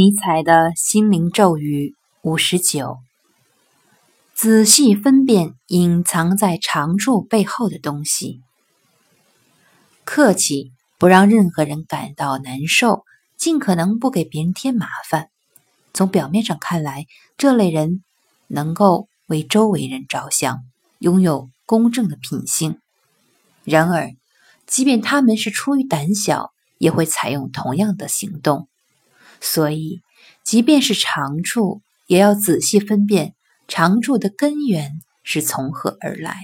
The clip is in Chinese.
尼采的心灵咒语五十九：仔细分辨隐藏在长处背后的东西。客气，不让任何人感到难受，尽可能不给别人添麻烦。从表面上看来，这类人能够为周围人着想，拥有公正的品性。然而，即便他们是出于胆小，也会采用同样的行动。所以，即便是长处，也要仔细分辨长处的根源是从何而来。